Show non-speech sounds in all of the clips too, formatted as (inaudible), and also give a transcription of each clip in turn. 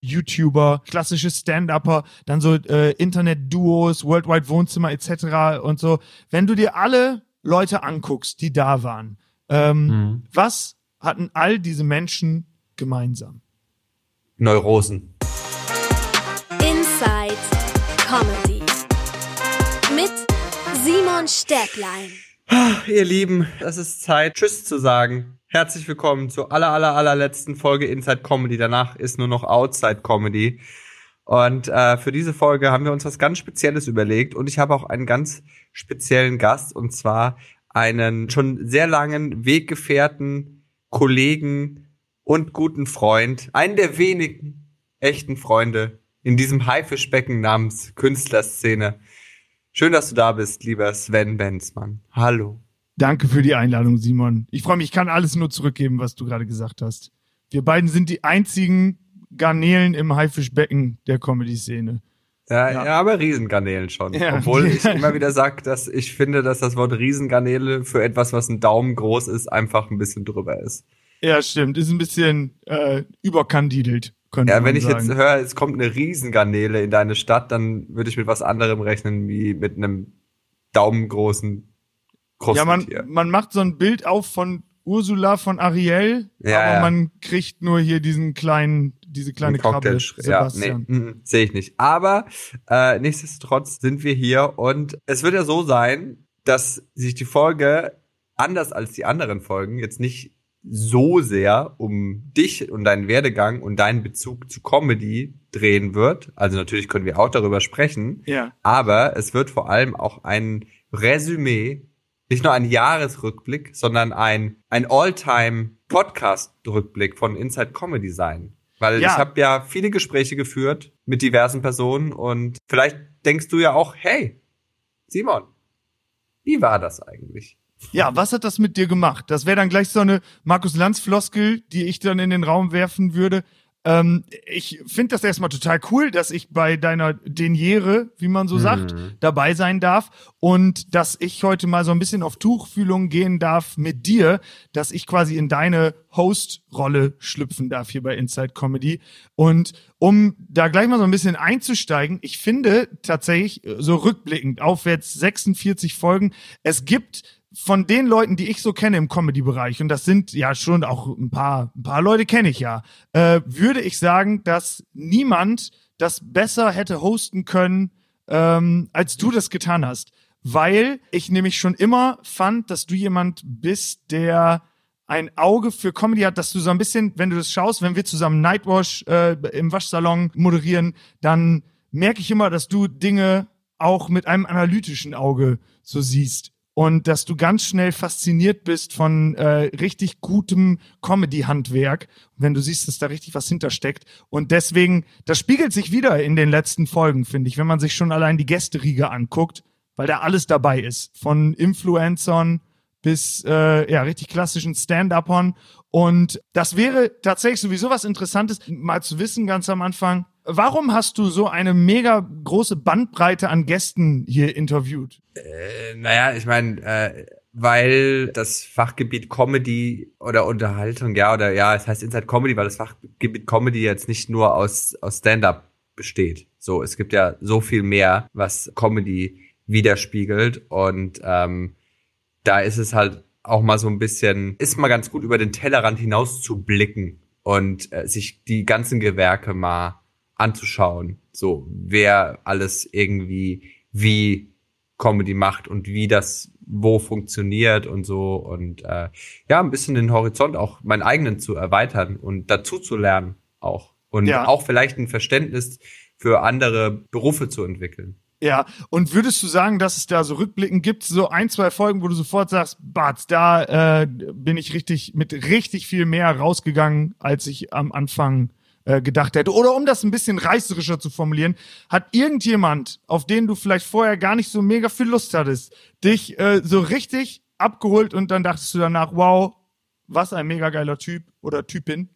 YouTuber, klassische Stand-Upper, dann so äh, Internet-Duos, Worldwide Wohnzimmer etc. und so. Wenn du dir alle Leute anguckst, die da waren, ähm, mhm. was hatten all diese Menschen gemeinsam? Neurosen. Inside Comedy mit Simon Stäblein. Ihr Lieben, es ist Zeit, Tschüss zu sagen. Herzlich willkommen zur aller, aller, allerletzten Folge Inside Comedy. Danach ist nur noch Outside Comedy. Und äh, für diese Folge haben wir uns was ganz Spezielles überlegt. Und ich habe auch einen ganz speziellen Gast. Und zwar einen schon sehr langen Weggefährten, Kollegen und guten Freund. Einen der wenigen echten Freunde in diesem Haifischbecken namens Künstlerszene. Schön, dass du da bist, lieber Sven Benzmann. Hallo. Danke für die Einladung, Simon. Ich freue mich, ich kann alles nur zurückgeben, was du gerade gesagt hast. Wir beiden sind die einzigen Garnelen im Haifischbecken der Comedy-Szene. Ja, ja, ja, aber Riesengarnelen schon. Ja. Obwohl ich (laughs) immer wieder sage, dass ich finde, dass das Wort Riesengarnele für etwas, was ein Daumen groß ist, einfach ein bisschen drüber ist. Ja, stimmt. Ist ein bisschen äh, überkandidelt. Ja, wenn ich sagen. jetzt höre, es kommt eine Riesengarnele in deine Stadt, dann würde ich mit was anderem rechnen, wie mit einem daumengroßen ja, man, man macht so ein Bild auf von Ursula von Ariel, ja, aber ja. man kriegt nur hier diesen kleinen, diese kleine Krabbe. Sebastian. Ja, nee, mm, sehe ich nicht. Aber äh, nichtsdestotrotz sind wir hier und es wird ja so sein, dass sich die Folge anders als die anderen Folgen jetzt nicht so sehr um dich und deinen Werdegang und deinen Bezug zu Comedy drehen wird. Also natürlich können wir auch darüber sprechen. Ja. Aber es wird vor allem auch ein Resümee nicht nur ein Jahresrückblick, sondern ein, ein All-Time-Podcast-Rückblick von Inside Comedy sein. Weil ja. ich habe ja viele Gespräche geführt mit diversen Personen und vielleicht denkst du ja auch, hey, Simon, wie war das eigentlich? Ja, was hat das mit dir gemacht? Das wäre dann gleich so eine Markus Lanz-Floskel, die ich dann in den Raum werfen würde. Ähm, ich finde das erstmal total cool, dass ich bei deiner Deniere, wie man so mhm. sagt, dabei sein darf und dass ich heute mal so ein bisschen auf Tuchfühlung gehen darf mit dir, dass ich quasi in deine Host-Rolle schlüpfen darf hier bei Inside Comedy. Und um da gleich mal so ein bisschen einzusteigen, ich finde tatsächlich so rückblickend aufwärts 46 Folgen, es gibt von den Leuten, die ich so kenne im Comedy-Bereich, und das sind ja schon auch ein paar, ein paar Leute kenne ich ja, äh, würde ich sagen, dass niemand das besser hätte hosten können, ähm, als du das getan hast. Weil ich nämlich schon immer fand, dass du jemand bist, der ein Auge für Comedy hat, dass du so ein bisschen, wenn du das schaust, wenn wir zusammen Nightwash äh, im Waschsalon moderieren, dann merke ich immer, dass du Dinge auch mit einem analytischen Auge so siehst und dass du ganz schnell fasziniert bist von äh, richtig gutem Comedy-Handwerk, wenn du siehst, dass da richtig was hintersteckt. Und deswegen, das spiegelt sich wieder in den letzten Folgen, finde ich, wenn man sich schon allein die Gästeriege anguckt, weil da alles dabei ist. Von Influencern bis äh, ja richtig klassischen Stand-Upern. Und das wäre tatsächlich sowieso was Interessantes, mal zu wissen, ganz am Anfang, Warum hast du so eine mega große Bandbreite an Gästen hier interviewt? Äh, naja, ich meine, äh, weil das Fachgebiet Comedy oder Unterhaltung, ja, oder ja, es heißt Inside Comedy, weil das Fachgebiet Comedy jetzt nicht nur aus, aus Stand-up besteht. So, es gibt ja so viel mehr, was Comedy widerspiegelt und ähm, da ist es halt auch mal so ein bisschen, ist mal ganz gut über den Tellerrand hinaus zu blicken und äh, sich die ganzen Gewerke mal anzuschauen. So, wer alles irgendwie wie Comedy macht und wie das wo funktioniert und so und äh, ja, ein bisschen den Horizont auch meinen eigenen zu erweitern und dazu zu lernen auch und ja. auch vielleicht ein Verständnis für andere Berufe zu entwickeln. Ja, und würdest du sagen, dass es da so Rückblicken gibt, so ein, zwei Folgen, wo du sofort sagst, Bart, da äh, bin ich richtig mit richtig viel mehr rausgegangen, als ich am Anfang äh, gedacht hätte. Oder um das ein bisschen reißerischer zu formulieren, hat irgendjemand, auf den du vielleicht vorher gar nicht so mega viel Lust hattest, dich äh, so richtig abgeholt und dann dachtest du danach, wow, was ein mega geiler Typ oder Typin?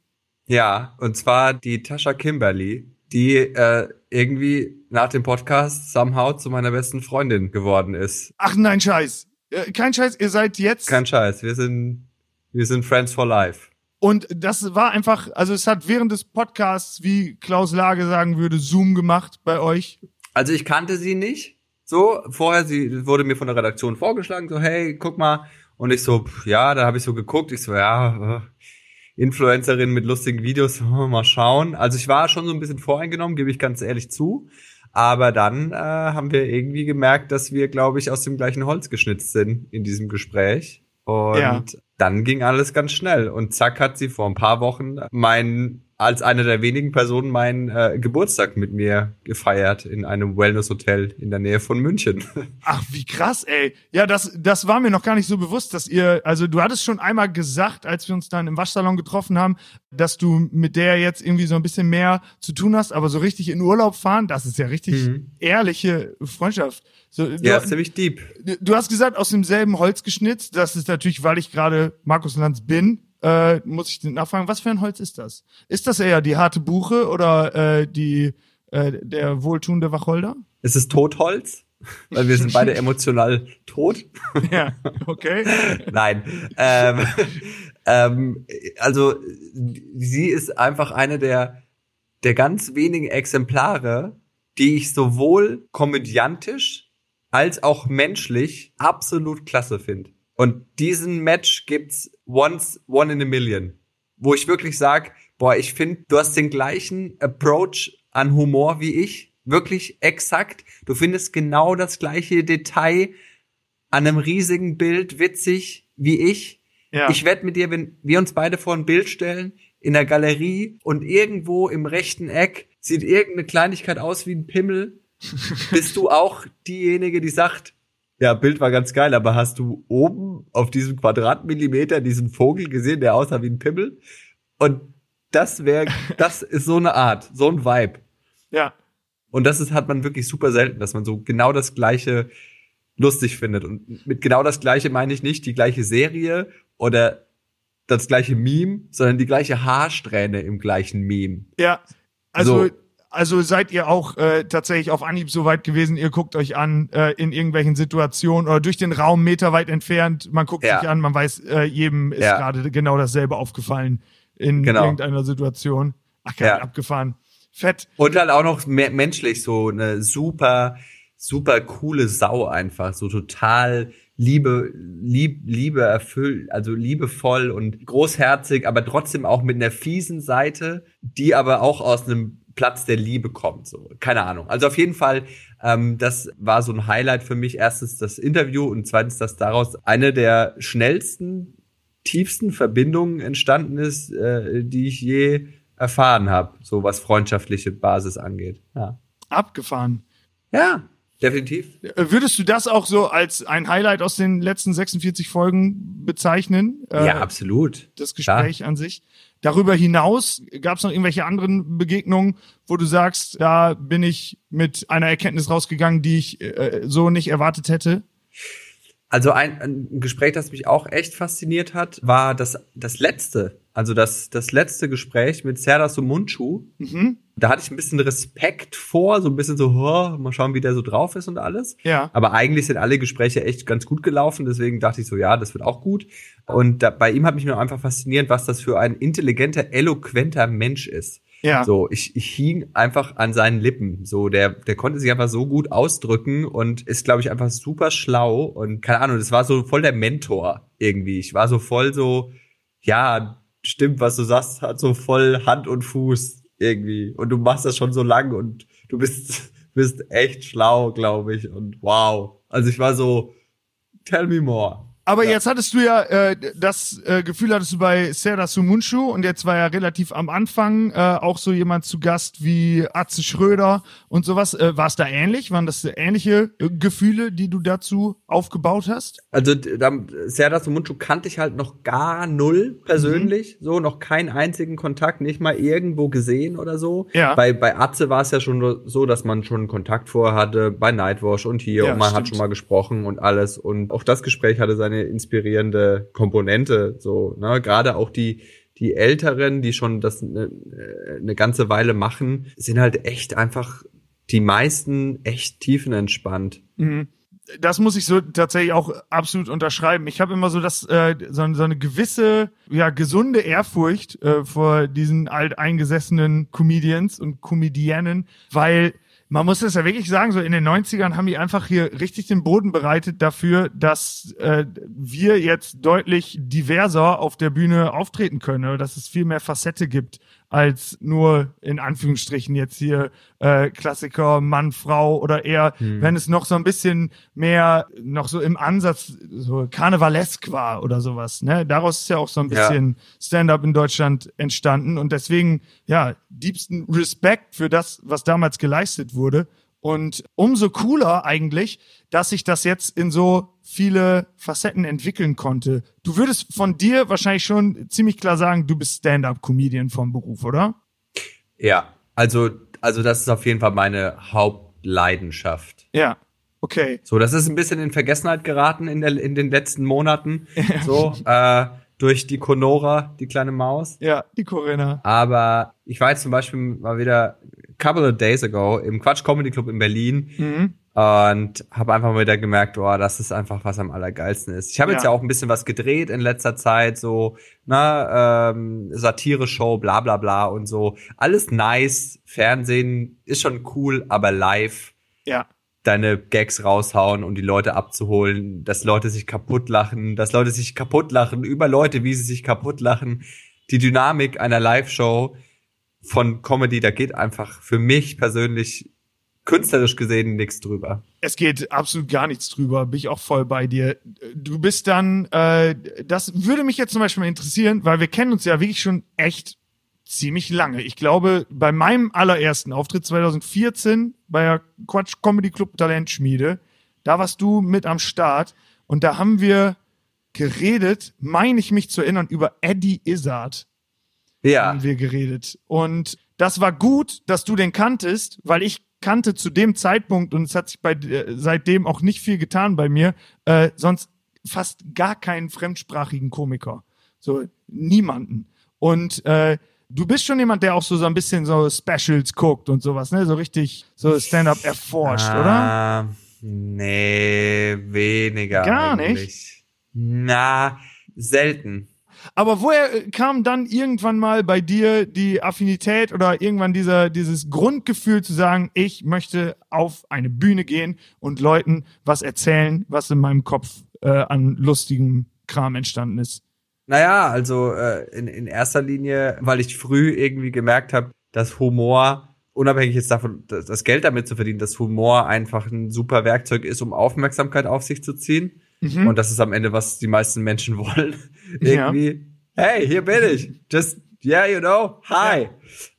Ja, und zwar die Tascha Kimberly, die äh, irgendwie nach dem Podcast somehow zu meiner besten Freundin geworden ist. Ach nein, Scheiß. Äh, kein Scheiß, ihr seid jetzt. Kein Scheiß, wir sind, wir sind Friends for Life. Und das war einfach, also es hat während des Podcasts, wie Klaus Lage sagen würde, Zoom gemacht bei euch. Also ich kannte sie nicht. So, vorher, sie wurde mir von der Redaktion vorgeschlagen, so, hey, guck mal. Und ich so, ja, da habe ich so geguckt, ich so, ja, äh, Influencerin mit lustigen Videos, (laughs) mal schauen. Also ich war schon so ein bisschen voreingenommen, gebe ich ganz ehrlich zu. Aber dann äh, haben wir irgendwie gemerkt, dass wir, glaube ich, aus dem gleichen Holz geschnitzt sind in diesem Gespräch. Und Ja. dann ging alles ganz schnell. Und zack hat sie vor ein paar Wochen mein, als eine der wenigen Personen meinen äh, Geburtstag mit mir gefeiert in einem Wellness-Hotel in der Nähe von München. (laughs) Ach, wie krass, ey. Ja, das, das war mir noch gar nicht so bewusst, dass ihr, also du hattest schon einmal gesagt, als wir uns dann im Waschsalon getroffen haben, dass du mit der jetzt irgendwie so ein bisschen mehr zu tun hast, aber so richtig in Urlaub fahren, das ist ja richtig Mhm. ehrliche Freundschaft. So, du, ja, ist ziemlich deep. du hast gesagt, aus demselben Holz geschnitzt. Das ist natürlich, weil ich gerade Markus Lanz bin, äh, muss ich nachfragen, was für ein Holz ist das? Ist das eher die harte Buche oder äh, die äh, der wohltuende Wacholder? Es ist Totholz, weil wir sind beide (laughs) emotional tot. ja, okay. (laughs) Nein. Ähm, ähm, also sie ist einfach eine der, der ganz wenigen Exemplare, die ich sowohl komödiantisch als auch menschlich absolut klasse finde. Und diesen Match gibt's once, one in a million. Wo ich wirklich sag, boah, ich finde, du hast den gleichen Approach an Humor wie ich. Wirklich exakt. Du findest genau das gleiche Detail an einem riesigen Bild witzig wie ich. Ja. Ich wette mit dir, wenn wir uns beide vor ein Bild stellen, in der Galerie und irgendwo im rechten Eck sieht irgendeine Kleinigkeit aus wie ein Pimmel, bist du auch diejenige, die sagt, ja, Bild war ganz geil, aber hast du oben auf diesem Quadratmillimeter diesen Vogel gesehen, der aussah wie ein Pimmel? Und das wäre, das ist so eine Art, so ein Vibe. ja. Und das ist, hat man wirklich super selten, dass man so genau das Gleiche lustig findet. Und mit genau das Gleiche meine ich nicht die gleiche Serie oder das gleiche Meme, sondern die gleiche Haarsträhne im gleichen Meme. Ja, also, So. Also seid ihr auch äh, tatsächlich auf Anhieb so weit gewesen, ihr guckt euch an äh, in irgendwelchen Situationen oder durch den Raum meterweit entfernt, man guckt Ja. sich an, man weiß, äh, jedem ist Ja. gerade genau dasselbe aufgefallen in Genau. irgendeiner Situation. Ach, Ja. abgefahren. Fett. Und dann auch noch me menschlich so eine super, super coole Sau einfach. So total Liebe, lieb, Liebe erfüllt, also liebevoll und großherzig, aber trotzdem auch mit einer fiesen Seite, die aber auch aus einem Platz der Liebe kommt. So, keine Ahnung. Also auf jeden Fall, ähm, das war so ein Highlight für mich. Erstens das Interview und zweitens, dass daraus eine der schnellsten, tiefsten Verbindungen entstanden ist, äh, die ich je erfahren habe, so was freundschaftliche Basis angeht. Ja, Abgefahren. ja definitiv. Äh, Würdest du das auch so als ein Highlight aus den letzten 46 Folgen bezeichnen? Äh, ja, absolut. das Gespräch an sich. Darüber hinaus gab es noch irgendwelche anderen Begegnungen, wo du sagst, da bin ich mit einer Erkenntnis rausgegangen, die ich äh, so nicht erwartet hätte. Also ein, ein Gespräch, das mich auch echt fasziniert hat, war das, das letzte. Also das, das letzte Gespräch mit Serdar Sumunchu. Mhm. Da hatte ich ein bisschen Respekt vor, so ein bisschen so, oh, mal schauen, wie der so drauf ist und alles. Ja. Aber eigentlich sind alle Gespräche echt ganz gut gelaufen, deswegen dachte ich so, ja, das wird auch gut. Und da, bei ihm hat mich nur einfach fasziniert, was das für ein intelligenter, eloquenter Mensch ist. Ja. So, ich, ich hing einfach an seinen Lippen. So, der, der konnte sich einfach so gut ausdrücken und ist, glaube ich, einfach super schlau. Und keine Ahnung, das war so voll der Mentor irgendwie. Ich war so voll so, ja, stimmt, was du sagst, hat so voll Hand und Fuß irgendwie. Und du machst das schon so lang und du bist, (laughs) bist echt schlau, glaube ich. Und wow. Also ich war so, tell me more. Aber jetzt hattest du ja äh, das äh, Gefühl hattest du bei Serdar Sumunchu und jetzt war ja relativ am Anfang äh, auch so jemand zu Gast wie Atze Schröder und sowas. Äh, war es da ähnlich? Waren das ähnliche äh, Gefühle, die du dazu aufgebaut hast? Also da, Serdar Sumuncu kannte ich halt noch gar null persönlich, so noch keinen einzigen Kontakt, nicht mal irgendwo gesehen oder so. Ja. Bei bei Atze war es ja schon so, dass man schon Kontakt vorher hatte bei Nightwash und hier Ja, und man hat stimmt. schon mal gesprochen und alles und auch das Gespräch hatte seine inspirierende Komponente, so ne gerade auch die die Älteren, die schon das eine ne ganze Weile machen, sind halt echt einfach die meisten echt tiefenentspannt. Mhm. das muss ich so tatsächlich auch absolut unterschreiben. Ich habe immer so das äh, so, so eine gewisse ja gesunde Ehrfurcht äh, vor diesen alteingesessenen Comedians und Comedianen, weil man muss es ja wirklich sagen, so in den 90ern haben die einfach hier richtig den Boden bereitet dafür, dass äh, wir jetzt deutlich diverser auf der Bühne auftreten können, dass es viel mehr Facette gibt als nur in Anführungsstrichen jetzt hier äh, Klassiker Mann Frau oder eher hm. wenn es noch so ein bisschen mehr noch so im Ansatz so karnevalesk war oder sowas ne daraus ist ja auch so ein bisschen ja. Stand-up in Deutschland entstanden und deswegen ja diebsten Respekt für das was damals geleistet wurde und umso cooler eigentlich, dass sich das jetzt in so viele Facetten entwickeln konnte. Du würdest von dir wahrscheinlich schon ziemlich klar sagen, du bist Stand-up-Comedian vom Beruf, oder? Ja, also, also das ist auf jeden Fall meine Hauptleidenschaft. Ja, okay. So, das ist ein bisschen in Vergessenheit geraten in, der, in den letzten Monaten. (laughs) so, äh, durch die Conora, die kleine Maus. Ja, die Corinna. Aber ich war jetzt zum Beispiel mal wieder couple of days ago im Quatsch Comedy Club in Berlin mhm. und habe einfach mal wieder gemerkt, oh, das ist einfach was am allergeilsten ist. Ich habe ja. jetzt ja auch ein bisschen was gedreht in letzter Zeit, so na ähm, Satire-Show, bla bla bla und so. Alles nice. Fernsehen ist schon cool, aber live. Ja deine Gags raushauen und die Leute abzuholen, dass Leute sich kaputt lachen, dass Leute sich kaputt lachen, über Leute, wie sie sich kaputt lachen. Die Dynamik einer Live-Show von Comedy, da geht einfach für mich persönlich künstlerisch gesehen nichts drüber. Es geht absolut gar nichts drüber, bin ich auch voll bei dir. Du bist dann, äh, das würde mich jetzt zum Beispiel mal interessieren, weil wir kennen uns ja wirklich schon echt ziemlich lange. Ich glaube, bei meinem allerersten Auftritt 2014 bei der Quatsch Comedy Club Talentschmiede, da warst du mit am Start und da haben wir geredet, meine ich mich zu erinnern, über Eddie Izzard ja. haben wir geredet. Und das war gut, dass du den kanntest, weil ich kannte zu dem Zeitpunkt und es hat sich bei äh, seitdem auch nicht viel getan bei mir, äh, sonst fast gar keinen fremdsprachigen Komiker. So niemanden. Und äh, du bist schon jemand, der auch so, so ein bisschen so Specials guckt und sowas, ne? So richtig so Stand-up erforscht, ah, oder? Nee, weniger. Gar eigentlich. nicht. Na, selten. Aber woher äh, kam dann irgendwann mal bei dir die Affinität oder irgendwann dieser, dieses Grundgefühl zu sagen, ich möchte auf eine Bühne gehen und Leuten was erzählen, was in meinem Kopf äh, an lustigem Kram entstanden ist? Naja, also äh, in, in erster Linie, weil ich früh irgendwie gemerkt habe, dass Humor unabhängig jetzt davon, das Geld damit zu verdienen, dass Humor einfach ein super Werkzeug ist, um Aufmerksamkeit auf sich zu ziehen. Mhm. Und das ist am Ende, was die meisten Menschen (laughs) wollen. Irgendwie, ja. hey, hier bin ich. Just, yeah, you know, hi.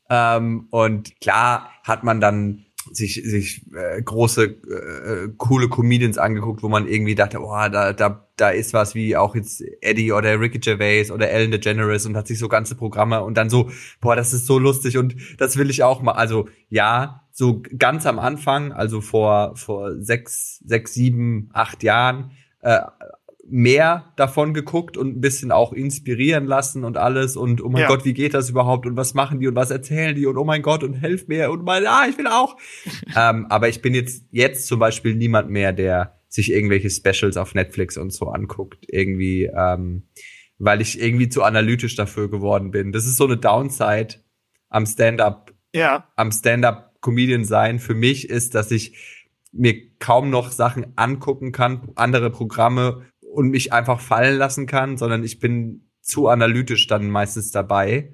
Ja. Ähm, und klar hat man dann sich sich äh, große äh, coole Comedians angeguckt, wo man irgendwie dachte, oh, da da da ist was wie auch jetzt Eddie oder Ricky Gervais oder Ellen DeGeneres und hat sich so ganze Programme und dann so, boah, das ist so lustig und das will ich auch mal. Also ja, so ganz am Anfang, also vor vor sechs sechs sieben acht Jahren äh, mehr davon geguckt und ein bisschen auch inspirieren lassen und alles und oh mein ja. Gott, wie geht das überhaupt und was machen die und was erzählen die und oh mein Gott und helf mir und mein, ah, ich will auch. (laughs) ähm, aber ich bin jetzt, jetzt zum Beispiel niemand mehr, der sich irgendwelche Specials auf Netflix und so anguckt, irgendwie, ähm, weil ich irgendwie zu analytisch dafür geworden bin. Das ist so eine Downside am Stand-up, ja. am Stand-up Comedian sein für mich ist, dass ich mir kaum noch Sachen angucken kann, andere Programme und mich einfach fallen lassen kann, sondern ich bin zu analytisch dann meistens dabei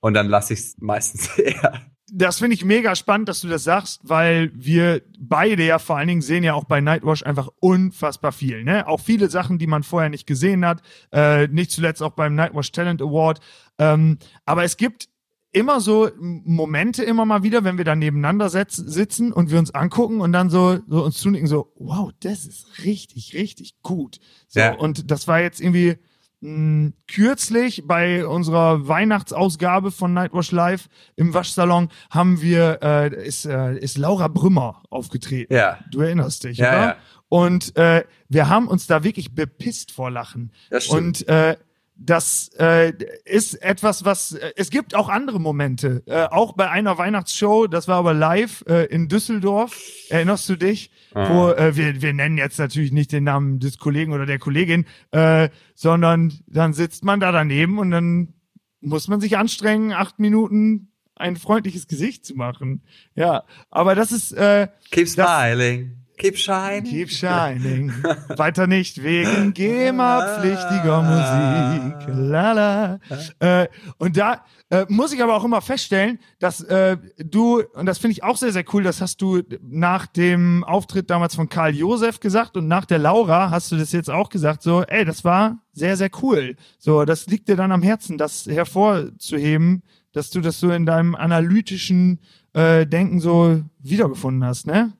und dann lasse ich es (laughs) meistens eher. Das finde ich mega spannend, dass du das sagst, weil wir beide ja vor allen Dingen sehen ja auch bei Nightwash einfach unfassbar viel. Ne? Auch viele Sachen, die man vorher nicht gesehen hat. Äh, nicht zuletzt auch beim Nightwash Talent Award. Ähm, aber es gibt immer so Momente immer mal wieder, wenn wir da nebeneinander sitzen und wir uns angucken und dann so, so uns zunicken, so, wow, das ist richtig, richtig gut. So, ja. Und das war jetzt irgendwie mh, hm, kürzlich bei unserer Weihnachtsausgabe von Nightwash Live im Waschsalon haben wir, äh, ist, äh, ist Laura Brümmer aufgetreten. Ja. Du erinnerst dich, ja, oder? Ja. Und äh, wir haben uns da wirklich bepisst vor Lachen. Das stimmt. Und äh, das äh, ist etwas, was äh, es gibt auch andere Momente. Äh, auch bei einer Weihnachtsshow, das war aber live äh, in Düsseldorf. Erinnerst du dich? Ah. Wo äh, wir wir nennen jetzt natürlich nicht den Namen des Kollegen oder der Kollegin, äh, sondern dann sitzt man da daneben und dann muss man sich anstrengen, acht Minuten ein freundliches Gesicht zu machen. Ja, aber das ist äh, Keep das- smiling. Keep shining. Keep Shining. Weiter nicht wegen GEMA-pflichtiger Musik. Lala. Äh, und da äh, muss ich aber auch immer feststellen, dass äh, du, und das finde ich auch sehr, sehr cool, das hast du nach dem Auftritt damals von Karl Josef gesagt und nach der Laura hast du das jetzt auch gesagt, so, ey, das war sehr, sehr cool. So, das liegt dir dann am Herzen, das hervorzuheben, dass du das so in deinem analytischen äh, Denken so wiedergefunden hast, ne?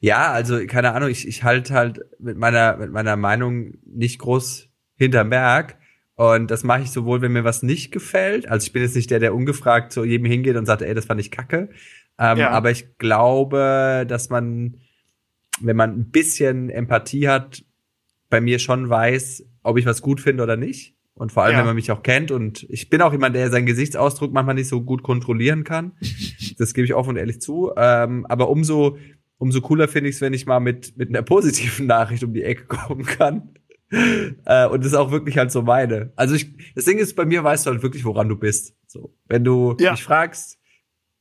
Ja, also keine Ahnung, ich, ich halte halt mit meiner, mit meiner Meinung nicht groß hinterm Berg. Und das mache ich sowohl, wenn mir was nicht gefällt. Also ich bin jetzt nicht der, der ungefragt zu jedem hingeht und sagt, ey, das fand ich kacke. Ähm, Ja. Aber ich glaube, dass man, wenn man ein bisschen Empathie hat, bei mir schon weiß, ob ich was gut finde oder nicht. Und vor allem, Ja. wenn man mich auch kennt. Und ich bin auch jemand, der seinen Gesichtsausdruck manchmal nicht so gut kontrollieren kann. (laughs) Das gebe ich offen und ehrlich zu. Ähm, aber umso, umso cooler finde ich es, wenn ich mal mit, mit einer positiven Nachricht um die Ecke kommen kann. äh, und das ist auch wirklich halt so meine. Also ich, das Ding ist, bei mir weißt du halt wirklich, woran du bist. So, wenn du Ja. mich fragst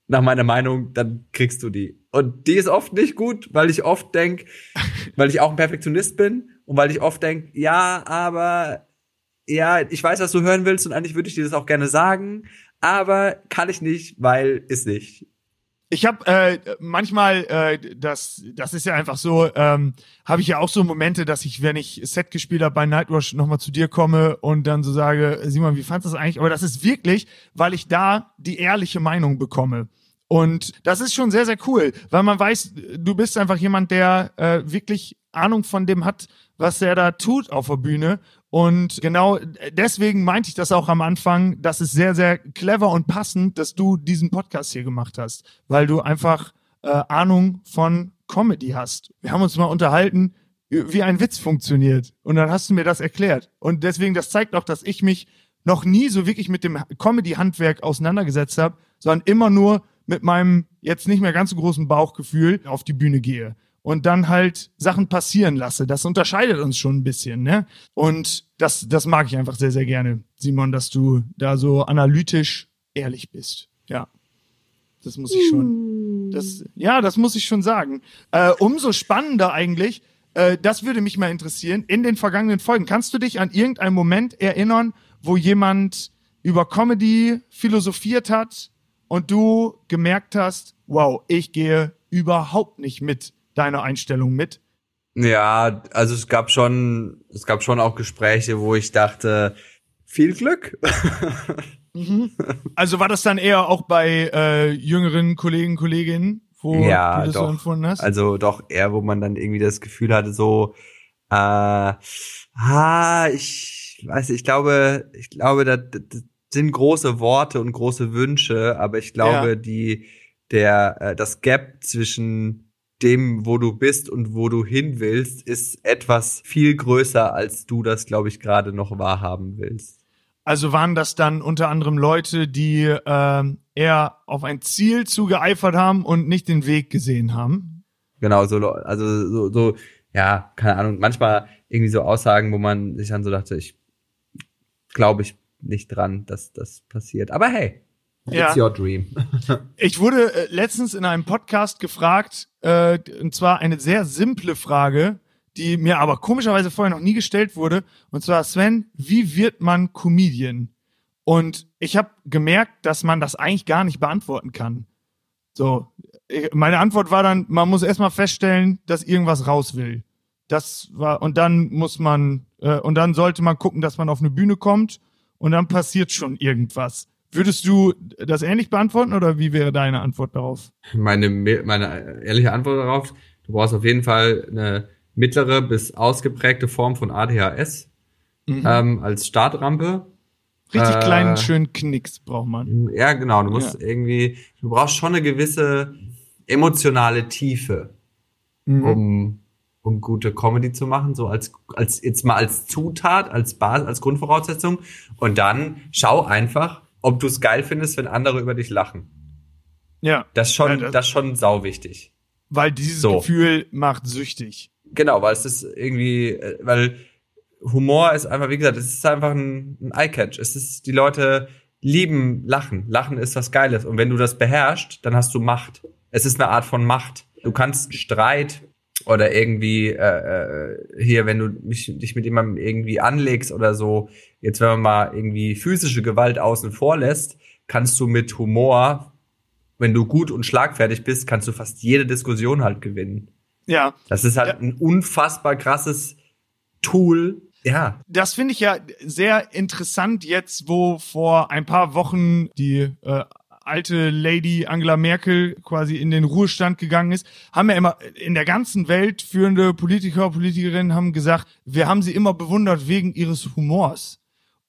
nach meiner Meinung, dann kriegst du die. Und die ist oft nicht gut, weil ich oft denk, weil ich auch ein Perfektionist bin und weil ich oft denk, ja, aber ja, ich weiß, was du hören willst und eigentlich würde ich dir das auch gerne sagen, aber kann ich nicht, weil ist nicht. Ich habe äh, manchmal, äh, das, das ist ja einfach so, ähm, habe ich ja auch so Momente, dass ich, wenn ich Set gespielt habe bei Nightwatch, nochmal zu dir komme und dann so sage, Simon, wie fandest du das eigentlich? Aber das ist wirklich, weil ich da die ehrliche Meinung bekomme. Und das ist schon sehr, sehr cool, weil man weiß, du bist einfach jemand, der äh, wirklich Ahnung von dem hat, was er da tut auf der Bühne. Und genau deswegen meinte ich das auch am Anfang, das ist sehr, sehr clever und passend, dass du diesen Podcast hier gemacht hast, weil du einfach äh, Ahnung von Comedy hast. Wir haben uns mal unterhalten, wie ein Witz funktioniert. Und dann hast du mir das erklärt. Und deswegen, das zeigt auch, dass ich mich noch nie so wirklich mit dem Comedy-Handwerk auseinandergesetzt habe, sondern immer nur mit meinem jetzt nicht mehr ganz so großen Bauchgefühl auf die Bühne gehe und dann halt Sachen passieren lasse. Das unterscheidet uns schon ein bisschen, ne? Und das, das mag ich einfach sehr, sehr gerne, Simon, dass du da so analytisch ehrlich bist. Ja. Das muss ich schon. Das, ja, das muss ich schon sagen. Äh, umso spannender eigentlich, äh, das würde mich mal interessieren, in den vergangenen Folgen. Kannst du dich an irgendeinen Moment erinnern, wo jemand über Comedy philosophiert hat und du gemerkt hast, wow, ich gehe überhaupt nicht mit deiner Einstellung mit? Ja, also es gab schon, es gab schon auch Gespräche, wo ich dachte, viel Glück. (laughs) Also war das dann eher auch bei äh, jüngeren Kollegen, Kolleginnen, wo Ja, du das so doch. empfunden hast? Also doch eher, wo man dann irgendwie das Gefühl hatte, so, äh, ah, ich weiß, ich glaube, ich glaube, das, das sind große Worte und große Wünsche, aber ich glaube, Ja. die, der, äh, das Gap zwischen dem, wo du bist und wo du hin willst, ist etwas viel größer, als du das, glaube ich, gerade noch wahrhaben willst. Also waren das dann unter anderem Leute, die ähm, eher auf ein Ziel zugeeifert haben und nicht den Weg gesehen haben? Genau, so, also so, so, ja, keine Ahnung, manchmal irgendwie so Aussagen, wo man sich dann so dachte, ich glaube ich nicht dran, dass das passiert. Aber hey, Ja. it's your dream. (laughs) Ich wurde äh, letztens in einem Podcast gefragt, äh, und zwar eine sehr simple Frage, die mir aber komischerweise vorher noch nie gestellt wurde. Und zwar, Sven, wie wird man Comedian? Und ich habe gemerkt, dass man das eigentlich gar nicht beantworten kann. So, ich- meine Antwort war dann, man muss erstmal feststellen, dass irgendwas raus will. Das war, und dann muss man, äh, und dann sollte man gucken, dass man auf eine Bühne kommt und dann passiert schon irgendwas. Würdest du das ähnlich beantworten oder wie wäre deine Antwort darauf? Meine, meine ehrliche Antwort darauf, du brauchst auf jeden Fall eine mittlere bis ausgeprägte Form von ADHS ähm, als Startrampe. Richtig Äh, kleinen, schönen Knicks braucht man. Ja, genau. Du musst irgendwie, du brauchst schon eine gewisse emotionale Tiefe, Mhm. um, um gute Comedy zu machen, so als, als jetzt mal als Zutat, als Basis, als Grundvoraussetzung. Und dann schau einfach, ob du es geil findest, wenn andere über dich lachen. Ja. Das ist schon, Ja, das, das- ist schon sau wichtig. Weil dieses So. Gefühl macht süchtig. Genau, weil es ist irgendwie, äh, weil Humor ist einfach, wie gesagt, es ist einfach ein, ein Eye-Catch. Es ist, die Leute lieben Lachen. Lachen ist was Geiles. Und wenn du das beherrschst, dann hast du Macht. Es ist eine Art von Macht. Du kannst Streit oder irgendwie äh, äh, hier, wenn du mich, dich mit jemandem irgendwie anlegst oder so, jetzt wenn man mal irgendwie physische Gewalt außen vor lässt, kannst du mit Humor, wenn du gut und schlagfertig bist, kannst du fast jede Diskussion halt gewinnen. Ja. Das ist halt Ja. ein unfassbar krasses Tool. Ja. Das finde ich ja sehr interessant jetzt, wo vor ein paar Wochen die äh, alte Lady Angela Merkel quasi in den Ruhestand gegangen ist, haben ja immer in der ganzen Welt führende Politiker, Politikerinnen haben gesagt, wir haben sie immer bewundert wegen ihres Humors.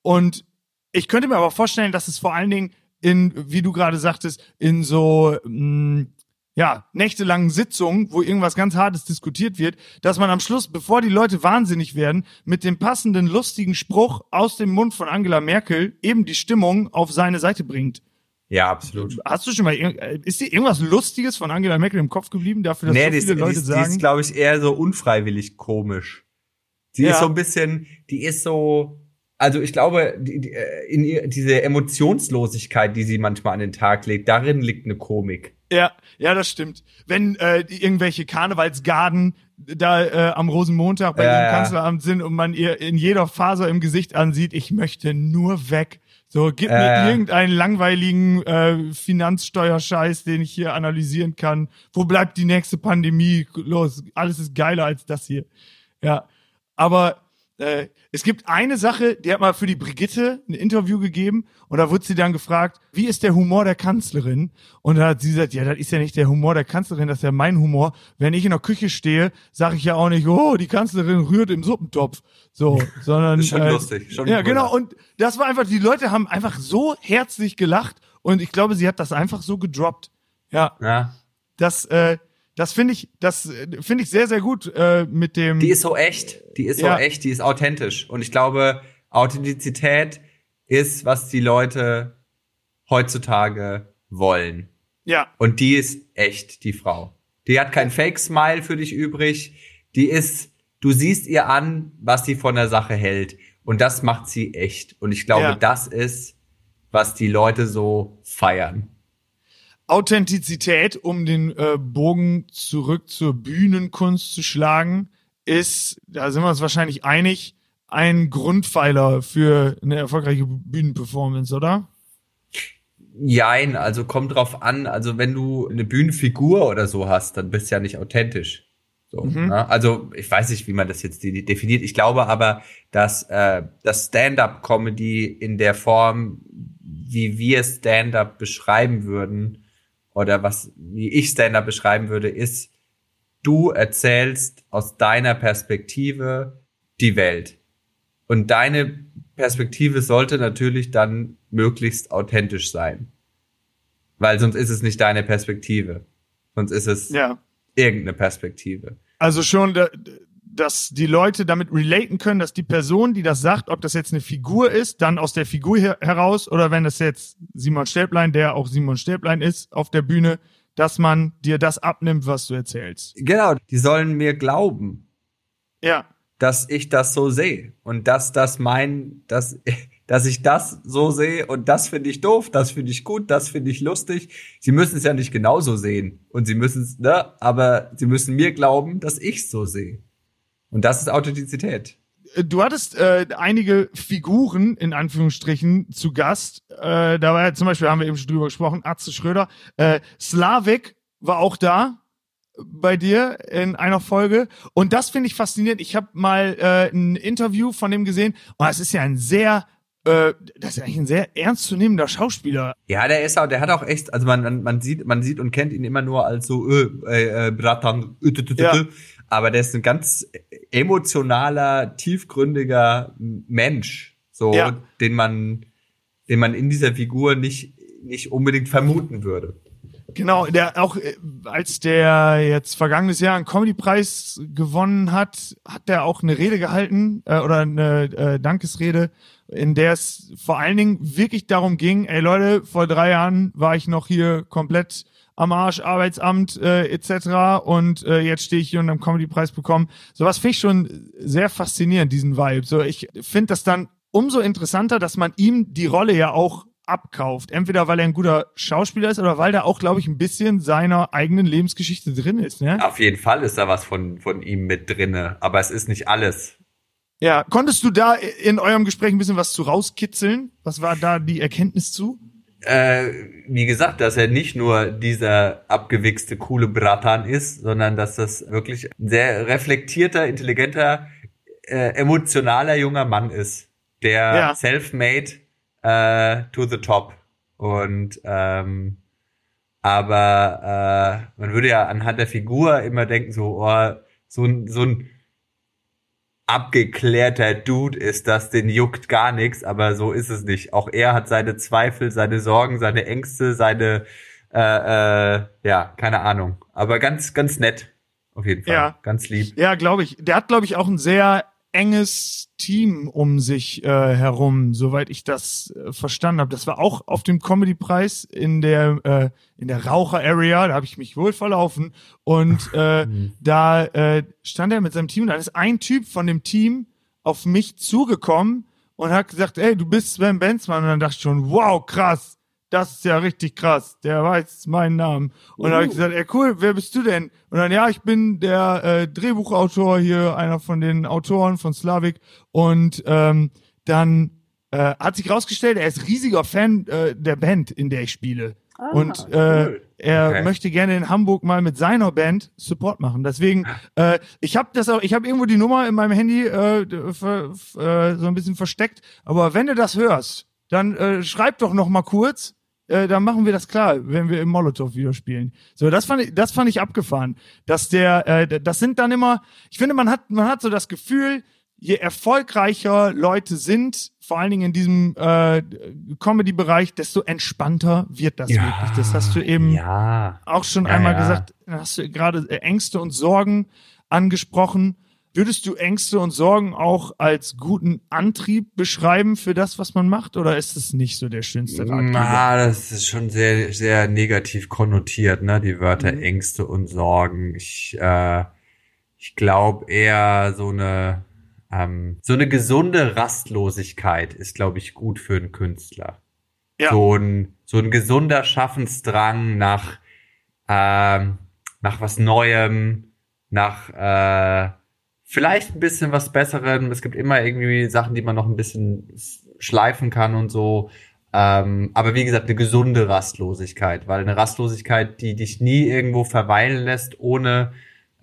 Und ich könnte mir aber vorstellen, dass es vor allen Dingen in, wie du gerade sagtest, in so mh, ja, nächtelangen Sitzungen, wo irgendwas ganz Hartes diskutiert wird, dass man am Schluss, bevor die Leute wahnsinnig werden, mit dem passenden, lustigen Spruch aus dem Mund von Angela Merkel eben die Stimmung auf seine Seite bringt. Ja, absolut. Hast du schon mal, äh, ist dir irgendwas Lustiges von Angela Merkel im Kopf geblieben, dafür, dass Nee, so die ist, viele die Leute ist, die sagen? ist glaube ich, eher so unfreiwillig komisch. Sie Ja. ist so ein bisschen, die ist so, also ich glaube, die, die, äh, in ihr, diese Emotionslosigkeit, die sie manchmal an den Tag legt, darin liegt eine Komik. Ja, ja, das stimmt. Wenn äh, irgendwelche Karnevalsgarden da äh, am Rosenmontag bei ihrem ja. Kanzleramt sind und man ihr in jeder Faser im Gesicht ansieht, ich möchte nur weg. So, gib mir irgendeinen langweiligen äh, Finanzsteuerscheiß, den ich hier analysieren kann. Wo bleibt die nächste Pandemie? Los, alles ist geiler als das hier. Ja, aber äh, es gibt eine Sache, die hat mal für die Brigitte ein Interview gegeben und da wurde sie dann gefragt, wie ist der Humor der Kanzlerin? Und da hat sie gesagt, ja, das ist ja nicht der Humor der Kanzlerin, das ist ja mein Humor. Wenn ich in der Küche stehe, sage ich ja auch nicht, oh, die Kanzlerin rührt im Suppentopf. So, (laughs) sondern. Ist schon äh, lustig, schon ja, genau. Und das war einfach, die Leute haben einfach so herzlich gelacht und ich glaube, sie hat das einfach so gedroppt. Ja, Ja. das, äh, das finde ich, das äh, finde ich sehr, sehr gut äh, mit dem. Die ist so echt, die ist so Ja. echt, die ist authentisch. Und ich glaube, Authentizität ist, was die Leute heutzutage wollen. ja, Und die ist echt, die Frau. Die hat kein Fake-Smile für dich übrig. Die ist, du siehst ihr an, was sie von der Sache hält. Und das macht sie echt. Und ich glaube, Ja. das ist, was die Leute so feiern. Authentizität, um den äh, Bogen zurück zur Bühnenkunst zu schlagen, ist, da sind wir uns wahrscheinlich einig, ein Grundpfeiler für eine erfolgreiche Bühnenperformance, oder? Jein, also kommt drauf an. Also wenn du eine Bühnenfigur oder so hast, dann bist du ja nicht authentisch. So, ne? Also ich weiß nicht, wie man das jetzt de- definiert. Ich glaube aber, dass äh, das Stand-up-Comedy in der Form, wie wir Stand-up beschreiben würden, oder was, wie ich Stand-up beschreiben würde, ist, du erzählst aus deiner Perspektive die Welt. Und deine Perspektive sollte natürlich dann möglichst authentisch sein. Weil sonst ist es nicht deine Perspektive. Sonst ist es Ja. irgendeine Perspektive. Also schon, dass die Leute damit relaten können, dass die Person, die das sagt, ob das jetzt eine Figur ist, dann aus der Figur her heraus oder wenn das jetzt Simon Stäblein, der auch Simon Stäblein ist, auf der Bühne, dass man dir das abnimmt, was du erzählst. Genau, die sollen mir glauben, Ja. dass ich das so sehe und dass das mein, dass, (laughs) dass ich das so sehe und das finde ich doof, das finde ich gut, das finde ich lustig. Sie müssen es ja nicht genauso sehen und sie müssen es, ne, aber sie müssen mir glauben, dass ich es so sehe. Und das ist Authentizität. Du hattest äh, einige Figuren in Anführungsstrichen zu Gast. Äh, da war ja zum Beispiel, haben wir eben schon drüber gesprochen, Atze Schröder. Äh, Slavik war auch da bei dir in einer Folge. Und das finde ich faszinierend. Ich habe mal äh, ein Interview von dem gesehen. Und es ist ja ein sehr, äh, das ist eigentlich ein sehr ernstzunehmender Schauspieler. Ja, der ist auch, der hat auch echt, also man, man, man sieht, man sieht und kennt ihn immer nur als so, äh, äh, äh, Bratan, äh, tü, tü, Ja. Aber der ist ein ganz emotionaler, tiefgründiger Mensch, so, Ja. den man, den man in dieser Figur nicht, nicht unbedingt vermuten würde. Genau, der auch äh, als der jetzt vergangenes Jahr einen Comedy-Preis gewonnen hat, hat der auch eine Rede gehalten äh, oder eine äh, Dankesrede, in der es vor allen Dingen wirklich darum ging, ey Leute, vor drei Jahren war ich noch hier komplett am Arsch, Arbeitsamt äh, etc. Und äh, jetzt stehe ich hier und habe Comedy-Preis bekommen. Sowas finde ich schon sehr faszinierend, diesen Vibe. So, ich finde das dann umso interessanter, dass man ihm die Rolle ja auch abkauft. Entweder weil er ein guter Schauspieler ist oder weil da auch, glaube ich, ein bisschen seiner eigenen Lebensgeschichte drin ist. Ne? Auf jeden Fall ist da was von, von ihm mit drinne, aber es ist nicht alles. Ja, konntest du da in eurem Gespräch ein bisschen was zu rauskitzeln? Was war da die Erkenntnis zu? Äh, wie gesagt, dass er nicht nur dieser abgewichste, coole Bratan ist, sondern dass das wirklich ein sehr reflektierter, intelligenter, äh, emotionaler junger Mann ist, der Ja. self-made äh, to the top. Und ähm, aber äh, man würde ja anhand der Figur immer denken, so, oh, so ein, so ein abgeklärter Dude ist das, den juckt gar nichts, aber so ist es nicht. Auch er hat seine Zweifel, seine Sorgen, seine Ängste, seine äh, äh, ja, keine Ahnung. Aber ganz, ganz nett. Auf jeden Fall. Ja. Ganz lieb. Ja, glaube ich. Der hat, glaube ich, auch ein sehr enges Team um sich äh, herum, soweit ich das äh, verstanden habe. Das war auch auf dem Comedy-Preis in der äh, in der Raucher-Area. Da habe ich mich wohl verlaufen und äh, (laughs) da äh, stand er mit seinem Team. Da ist ein Typ von dem Team auf mich zugekommen und hat gesagt, ey, du bist Sven Benzmann. Und dann dachte ich schon, wow, krass. Das ist ja richtig krass. Der weiß meinen Namen. Und dann habe ich gesagt, ey, cool, wer bist du denn? Und dann, ja, ich bin der äh, Drehbuchautor hier, einer von den Autoren von Slavik. Und ähm, dann äh, hat sich rausgestellt, er ist riesiger Fan äh, der Band, in der ich spiele. und äh, cool. er Okay. möchte gerne in Hamburg mal mit seiner Band Support machen. Deswegen, äh, ich habe das auch, ich habe irgendwo die Nummer in meinem Handy äh, ver, äh, so ein bisschen versteckt. Aber wenn du das hörst, dann äh, schreib doch noch mal kurz. Äh, dann machen wir das klar, wenn wir im Molotow wieder spielen. So, das fand ich, das fand ich abgefahren, dass der, äh, das sind dann immer, ich finde, man hat, man hat so das Gefühl, je erfolgreicher Leute sind, vor allen Dingen in diesem äh, Comedy-Bereich, desto entspannter wird das wirklich. Das hast du eben Ja. auch schon Ja, einmal ja. gesagt, hast du gerade äh, Ängste und Sorgen angesprochen. Würdest du Ängste und Sorgen auch als guten Antrieb beschreiben für das, was man macht, oder ist es nicht so der schönste Ratgeber? Na, das ist schon sehr, sehr negativ konnotiert, ne? Die Wörter Mhm. Ängste und Sorgen. Ich, äh, ich glaube eher so eine, ähm, so eine gesunde Rastlosigkeit ist, glaube ich, gut für einen Künstler. Ja. So ein, so ein gesunder Schaffensdrang nach, ähm, nach was Neuem, nach, äh, vielleicht ein bisschen was Besserem. Es gibt immer irgendwie Sachen, die man noch ein bisschen schleifen kann und so. Ähm, aber wie gesagt, eine gesunde Rastlosigkeit, weil eine Rastlosigkeit, die dich nie irgendwo verweilen lässt, ohne,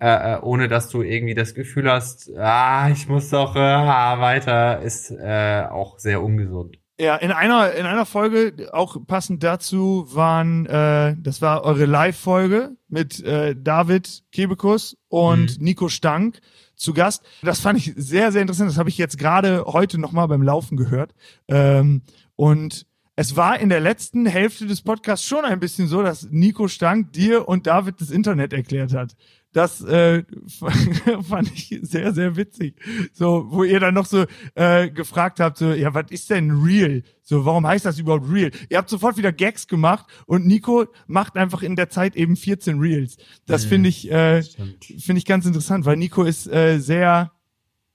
äh, äh, ohne dass du irgendwie das Gefühl hast, ah, ich muss doch äh, weiter, ist äh, auch sehr ungesund. Ja, in einer, in einer Folge, auch passend dazu, waren, äh, das war eure Live-Folge mit äh, David Kebekus und Nico Stank zu Gast. Das fand ich sehr, sehr interessant. Das habe ich jetzt gerade heute nochmal beim Laufen gehört. Ähm, und es war in der letzten Hälfte des Podcasts schon ein bisschen so, dass Nico Stank dir und David das Internet erklärt hat. Das äh, (laughs) fand ich sehr, sehr witzig. So, wo ihr dann noch so äh, gefragt habt, so, ja, was ist denn real? So, warum heißt das überhaupt real? Ihr habt sofort wieder Gags gemacht und Nico macht einfach in der Zeit eben 14 Reels. Das finde ich, äh, finde ich ganz interessant, weil Nico ist äh, sehr,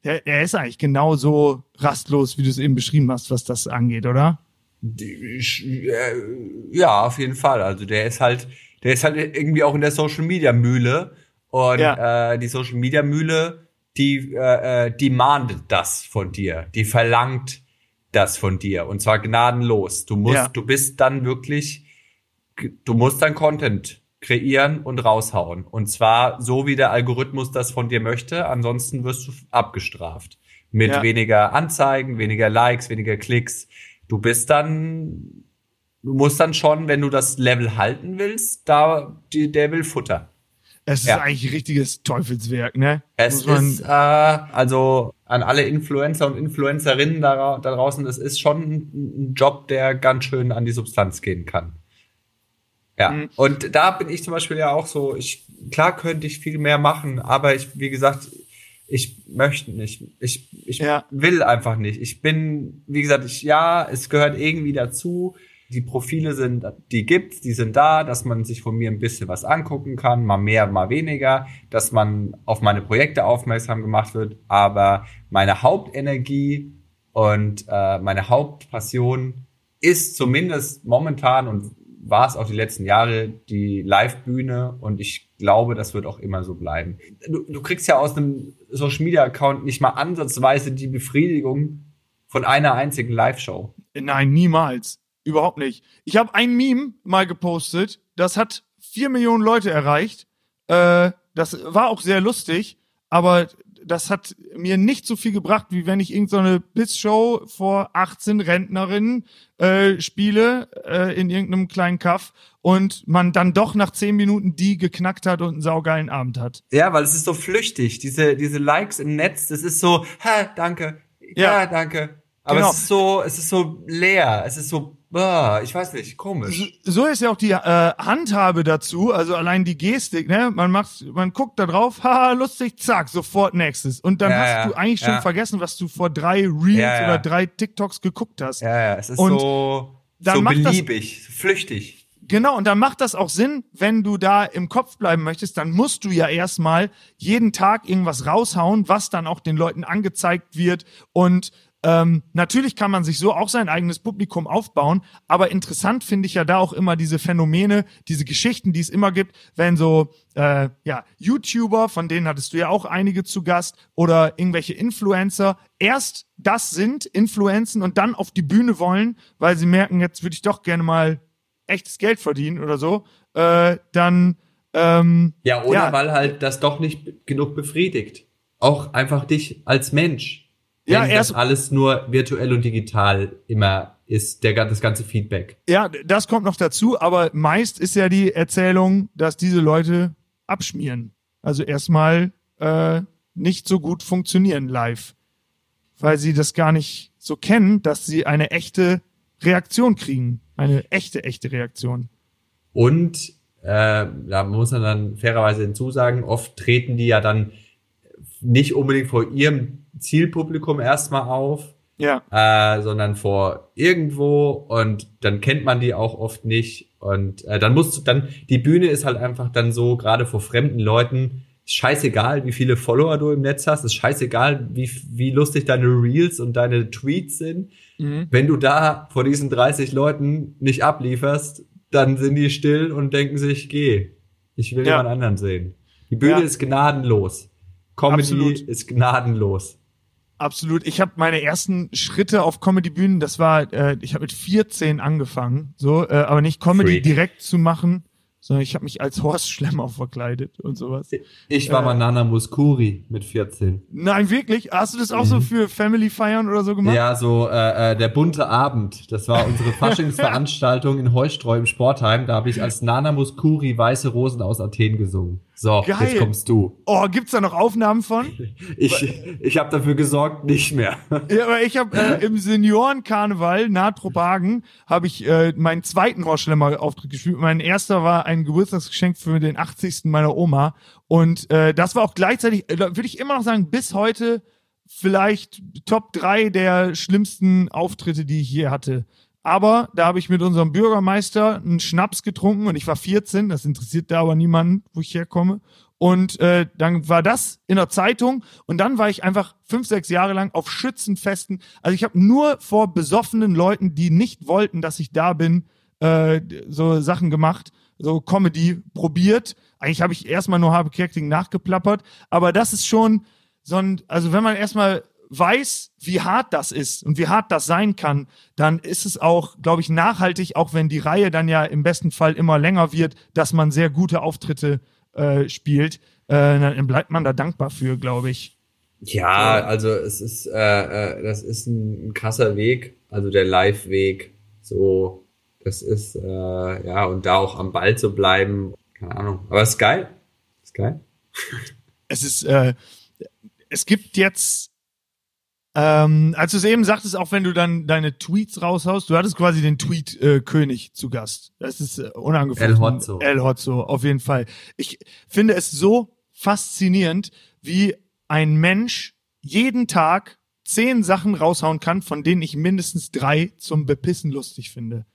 er, er ist eigentlich genauso rastlos, wie du es eben beschrieben hast, was das angeht, oder? Äh, Ja, auf jeden Fall. Also der ist halt, der ist halt irgendwie auch in der Social Media Mühle und Ja. äh, die Social Media Mühle, die äh, äh, demandet das von dir, die verlangt das von dir und zwar gnadenlos. Du musst, Ja. du bist dann wirklich, du musst dann Content kreieren und raushauen und zwar so wie der Algorithmus das von dir möchte. Ansonsten wirst du abgestraft mit Ja. weniger Anzeigen, weniger Likes, weniger Klicks. Du bist dann, du musst dann schon, wenn du das Level halten willst, da, die, der will Futter. Es ist Ja. eigentlich ein richtiges Teufelswerk, ne? Es ist, äh, also an alle Influencer und Influencerinnen da, da draußen, es ist schon ein, ein Job, der ganz schön an die Substanz gehen kann. Ja, mhm. und da bin ich zum Beispiel ja auch so, ich, klar könnte ich viel mehr machen, aber ich, wie gesagt, ich möchte nicht. Ich, ich ja. will einfach nicht. Ich bin, wie gesagt, ich, ja, es gehört irgendwie dazu. Die Profile sind, die gibt's, die sind da, dass man sich von mir ein bisschen was angucken kann, mal mehr, mal weniger, dass man auf meine Projekte aufmerksam gemacht wird. Aber meine Hauptenergie und äh, meine Hauptpassion ist zumindest momentan und war es auch die letzten Jahre die Live-Bühne und ich glaube, das wird auch immer so bleiben. Du, du kriegst ja aus einem Social Media Account nicht mal ansatzweise die Befriedigung von einer einzigen Live-Show. Nein, niemals. Überhaupt nicht. Ich habe ein Meme mal gepostet, das hat vier Millionen Leute erreicht. Äh, das war auch sehr lustig, aber das hat mir nicht so viel gebracht, wie wenn ich irgendeine so Piss-Show vor 18 Rentnerinnen äh, spiele äh, in irgendeinem kleinen Kaff und man dann doch nach 10 Minuten die geknackt hat und einen saugeilen Abend hat. Ja, weil es ist so flüchtig. Diese, diese Likes im Netz, das ist so, hä, danke, ja, ja danke. Aber genau. es ist so, es ist so leer, es ist so Bah, ich weiß nicht, komisch. So ist ja auch die äh, Handhabe dazu, also allein die Gestik, ne? Man macht, man guckt da drauf, (laughs) haha, lustig, zack, sofort nächstes. Und dann ja, hast ja, du eigentlich schon vergessen, was du vor drei Reels oder drei TikToks geguckt hast. Ja, ja, es ist und so, so beliebig, das, flüchtig. Genau, und dann macht das auch Sinn, wenn du da im Kopf bleiben möchtest, dann musst du ja erstmal jeden Tag irgendwas raushauen, was dann auch den Leuten angezeigt wird und ähm, natürlich kann man sich so auch sein eigenes Publikum aufbauen, aber interessant finde ich ja da auch immer diese Phänomene, diese Geschichten, die es immer gibt, wenn so äh, ja YouTuber, von denen hattest du ja auch einige zu Gast, oder irgendwelche Influencer erst das sind, Influenzen und dann auf die Bühne wollen, weil sie merken, jetzt würde ich doch gerne mal echtes Geld verdienen oder so, äh, dann ähm, ja oder ja. weil halt das doch nicht genug befriedigt, auch einfach dich als Mensch ja, wenn das alles nur virtuell und digital immer ist, der, das ganze Feedback. Ja, das kommt noch dazu, aber meist ist ja die Erzählung, dass diese Leute abschmieren. Also erstmal äh, nicht so gut funktionieren live, weil sie das gar nicht so kennen, dass sie eine echte Reaktion kriegen. Eine echte, echte Reaktion. Und äh, da muss man dann fairerweise hinzusagen, oft treten die ja dann nicht unbedingt vor ihrem Zielpublikum erstmal auf, ja. äh, sondern vor irgendwo und dann kennt man die auch oft nicht und äh, dann musst du dann die Bühne ist halt einfach dann so gerade vor fremden Leuten scheißegal, wie viele Follower du im Netz hast, ist scheißegal, wie wie lustig deine Reels und deine Tweets sind. Mhm. Wenn du da vor diesen 30 Leuten nicht ablieferst, dann sind die still und denken sich, geh, ich will ja. jemand anderen sehen. Die Bühne ja. ist gnadenlos. Comedy Absolut. ist gnadenlos. Absolut. Ich habe meine ersten Schritte auf Comedy-Bühnen, das war, äh, ich habe mit 14 angefangen, so, äh, aber nicht Comedy Freak. direkt zu machen, sondern ich habe mich als Horst Schlemmer verkleidet und sowas. Ich war äh, mal Nana Muskuri mit 14. Nein, wirklich? Hast du das auch mhm. so für Family feiern oder so gemacht? Ja, so äh, äh, der bunte Abend. Das war unsere (laughs) Faschingsveranstaltung in Heustreu im Sportheim. Da habe ich als Nana Muskuri Weiße Rosen aus Athen gesungen. So, Geil. jetzt kommst du. Oh, gibt's da noch Aufnahmen von? (laughs) Ich, ich habe dafür gesorgt, nicht mehr. Ja, aber ich habe äh, im Seniorenkarneval Nahtrup-Hagen habe ich äh, meinen zweiten Horschlemmer-Auftritt gespielt. Mein erster war ein Geburtstagsgeschenk für den 80. meiner Oma und äh, das war auch gleichzeitig, äh, würde ich immer noch sagen, bis heute vielleicht Top 3 der schlimmsten Auftritte, die ich je hatte. Aber da habe ich mit unserem Bürgermeister einen Schnaps getrunken und ich war 14, das interessiert da aber niemanden, wo ich herkomme. Und äh, dann war das in der Zeitung und dann war ich einfach fünf, sechs Jahre lang auf Schützenfesten. Also ich habe nur vor besoffenen Leuten, die nicht wollten, dass ich da bin, äh, so Sachen gemacht, so Comedy probiert. Eigentlich habe ich erstmal nur Habe Kerkeling nachgeplappert, aber das ist schon so ein, also wenn man erstmal weiß, wie hart das ist und wie hart das sein kann, dann ist es auch, glaube ich, nachhaltig, auch wenn die Reihe dann ja im besten Fall immer länger wird, dass man sehr gute Auftritte äh, spielt. Äh, dann bleibt man da dankbar für, glaube ich. Ja, also es ist, äh, äh, das ist ein, krasser Weg, also der Live-Weg. So, das ist, äh, ja, und da auch am Ball zu bleiben, keine Ahnung. Aber es ist geil. ist geil. Es ist, äh, es gibt jetzt Ähm, als du es eben sagtest, auch wenn du dann deine Tweets raushaust, du hattest quasi den Tweet-König äh, zu Gast. Das ist äh, unangefochten. El Hotzo. El Hotzo, auf jeden Fall. Ich finde es so faszinierend, wie ein Mensch jeden Tag zehn Sachen raushauen kann, von denen ich mindestens drei zum Bepissen lustig finde.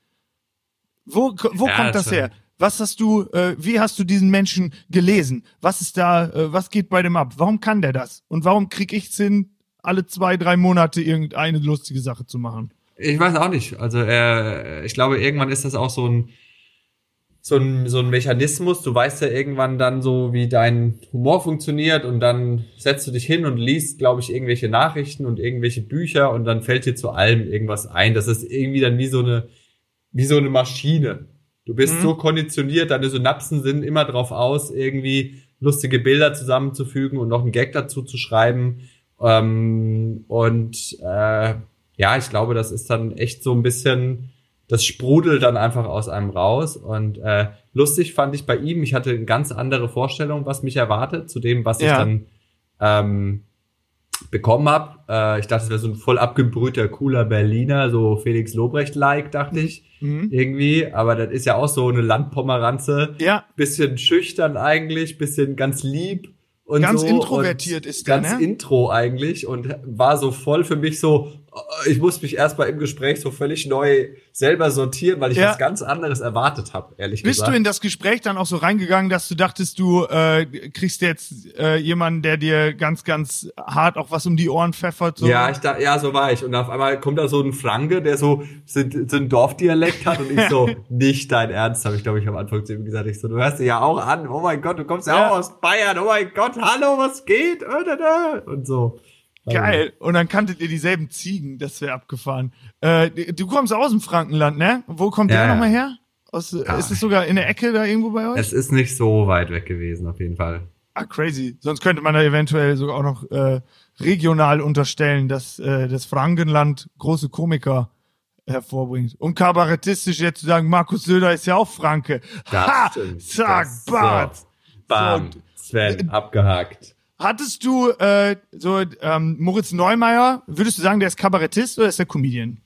Wo, wo Ja, kommt das her? Was hast du, äh, wie hast du diesen Menschen gelesen? Was ist da, äh, was geht bei dem ab? Warum kann der das? Und warum krieg ich's hin, alle zwei, drei Monate irgendeine lustige Sache zu machen? Ich weiß auch nicht. Also äh, ich glaube, irgendwann ist das auch so ein, so ein so ein Mechanismus. Du weißt ja irgendwann dann so, wie dein Humor funktioniert und dann setzt du dich hin und liest, glaube ich, irgendwelche Nachrichten und irgendwelche Bücher und dann fällt dir zu allem irgendwas ein. Das ist irgendwie dann wie so eine wie so eine Maschine. Du bist Mhm. so konditioniert, deine Synapsen sind immer drauf aus, irgendwie lustige Bilder zusammenzufügen und noch einen Gag dazu zu schreiben. Ähm, und äh, ja, ich glaube, das ist dann echt so ein bisschen, das sprudelt dann einfach aus einem raus. Und äh, lustig fand ich bei ihm, ich hatte eine ganz andere Vorstellung, was mich erwartet, zu dem, was ich Ja. dann ähm, bekommen habe. Äh, ich dachte, es wäre so ein voll abgebrühter, cooler Berliner, so Felix Lobrecht-like, dachte ich Mhm. irgendwie. Aber das ist ja auch so eine Landpomeranze. Ja, Bisschen schüchtern eigentlich, bisschen ganz lieb. Und Ganz so introvertiert und ist der, Ganz ne? intro eigentlich und war so voll für mich so, ich muss mich erstmal im Gespräch so völlig neu selber sortieren, weil ich Ja. was ganz anderes erwartet habe, ehrlich Bist gesagt. du in das Gespräch dann auch so reingegangen, dass du dachtest, du äh, kriegst jetzt äh, jemanden, der dir ganz, ganz hart auch was um die Ohren pfeffert? So? Ja, ich da, ja, so war ich. Und auf einmal kommt da so ein Franke, der so, so, so ein Dorfdialekt hat und ich so, (laughs) nicht dein Ernst, habe ich, glaube ich, am Anfang zu ihm gesagt. Ich so, du hörst dich ja auch an. Oh mein Gott, du kommst ja, Ja. auch aus Bayern. Oh mein Gott, hallo, was geht? Da. Und so. Geil. Und dann kanntet ihr dieselben Ziegen, das wäre abgefahren. Äh, du kommst aus dem Frankenland, ne? Wo kommt Ja, der nochmal her? Aus, Ja. Ist es sogar in der Ecke da irgendwo bei euch? Es ist nicht so weit weg gewesen, auf jeden Fall. Ah, crazy. Sonst könnte man da eventuell sogar auch noch äh, regional unterstellen, dass äh, das Frankenland große Komiker hervorbringt. Um kabarettistisch jetzt zu sagen, Markus Söder ist ja auch Franke. ha! stimmt. Zack, Das- Bart. So. Bam. Sven, abgehakt. Hattest du äh, so ähm, Moritz Neumeier, würdest du sagen, der ist Kabarettist oder ist der Comedian?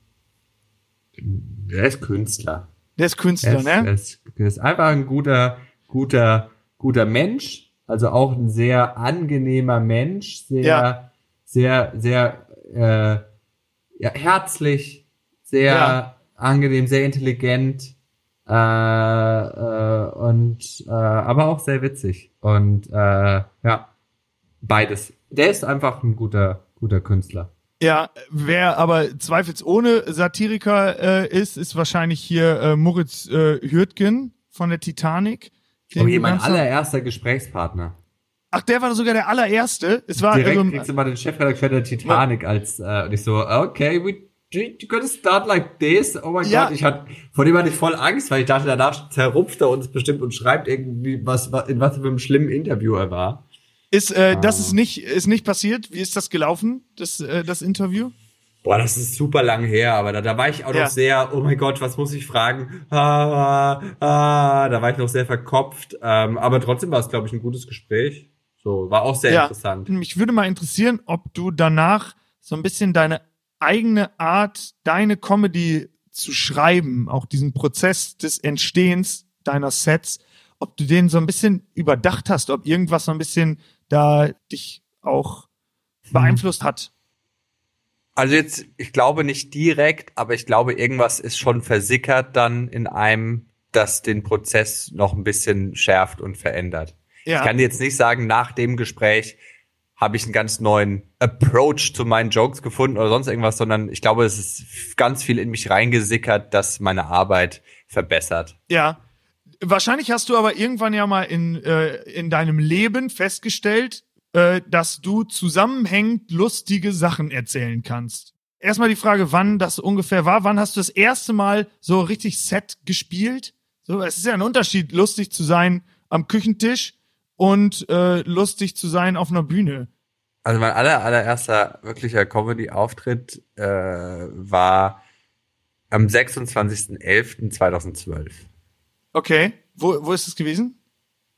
Er ist Künstler. Der ist Künstler, Er ist, ne? ist, er ist einfach ein guter, guter, guter Mensch. Also auch ein sehr angenehmer Mensch. Sehr, Ja. sehr, sehr äh, ja, herzlich, sehr Ja. angenehm, sehr intelligent. Äh, äh, und äh, aber auch sehr witzig. Und äh, ja, beides. Der ist einfach ein guter, guter Künstler. Ja, wer aber zweifelsohne Satiriker äh, ist, ist wahrscheinlich hier äh, Moritz äh, Hürtgen von der Titanic. Den Oh, du mein allererster Gesprächspartner. Ach, der war sogar der allererste. Es war Direkt also, kriegst du mal den Chefredakteur der Titanic als äh, und ich so, okay, we you gonna start like this. Oh mein Ja. Gott, ich hatte vor dem hatte ich voll Angst, weil ich dachte, danach zerrupft er uns bestimmt und schreibt irgendwie was, was in was für einem schlimmen Interview er war. Ist äh, das Ah. ist nicht ist nicht passiert. Wie ist das gelaufen? Das äh, das Interview? Boah, das ist super lang her, aber da, da war ich auch Ja. noch sehr, oh mein Gott, was muss ich fragen? Ah, ah, ah, da war ich noch sehr verkopft. Ähm, aber trotzdem war es, glaube ich, ein gutes Gespräch. So, war auch sehr ja. interessant. Mich würde mal interessieren, ob du danach so ein bisschen deine eigene Art, deine Comedy zu schreiben, auch diesen Prozess des Entstehens deiner Sets, ob du den so ein bisschen überdacht hast, ob irgendwas so ein bisschen da dich auch beeinflusst hat. Also jetzt, ich glaube nicht direkt, aber ich glaube, irgendwas ist schon versickert dann in einem, das den Prozess noch ein bisschen schärft und verändert. Ja. Ich kann dir jetzt nicht sagen, nach dem Gespräch habe ich einen ganz neuen Approach zu meinen Jokes gefunden oder sonst irgendwas, sondern ich glaube, es ist ganz viel in mich reingesickert, das meine Arbeit verbessert. Ja. Wahrscheinlich hast du aber irgendwann ja mal in, äh, in deinem Leben festgestellt, äh, dass du zusammenhängend lustige Sachen erzählen kannst. Erstmal die Frage, wann das ungefähr war. Wann hast du das erste Mal so richtig Set gespielt? So, es ist ja ein Unterschied, lustig zu sein am Küchentisch und äh, lustig zu sein auf einer Bühne. Also mein aller, allererster wirklicher Comedy-Auftritt äh, war am 26.11.2012 Okay. Wo, wo ist es gewesen?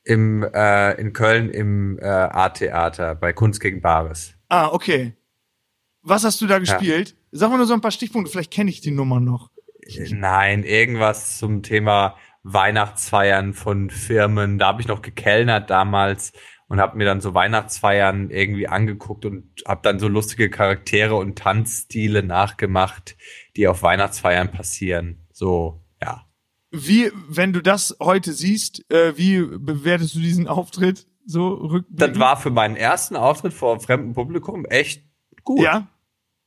im äh, in Köln im äh, A-Theater bei Kunst gegen Bares. Ah, okay. Was hast du da gespielt? Sag mal nur so ein paar Stichpunkte, vielleicht kenne ich die Nummer noch. Nein, irgendwas zum Thema Weihnachtsfeiern von Firmen. Da habe ich noch gekellnert damals und habe mir dann so Weihnachtsfeiern irgendwie angeguckt und habe dann so lustige Charaktere und Tanzstile nachgemacht, die auf Weihnachtsfeiern passieren. So, ja. Wie, wenn du das heute siehst, äh, wie bewertest du diesen Auftritt so rückblickend? Das war für meinen ersten Auftritt vor fremdem Publikum echt gut. Ja.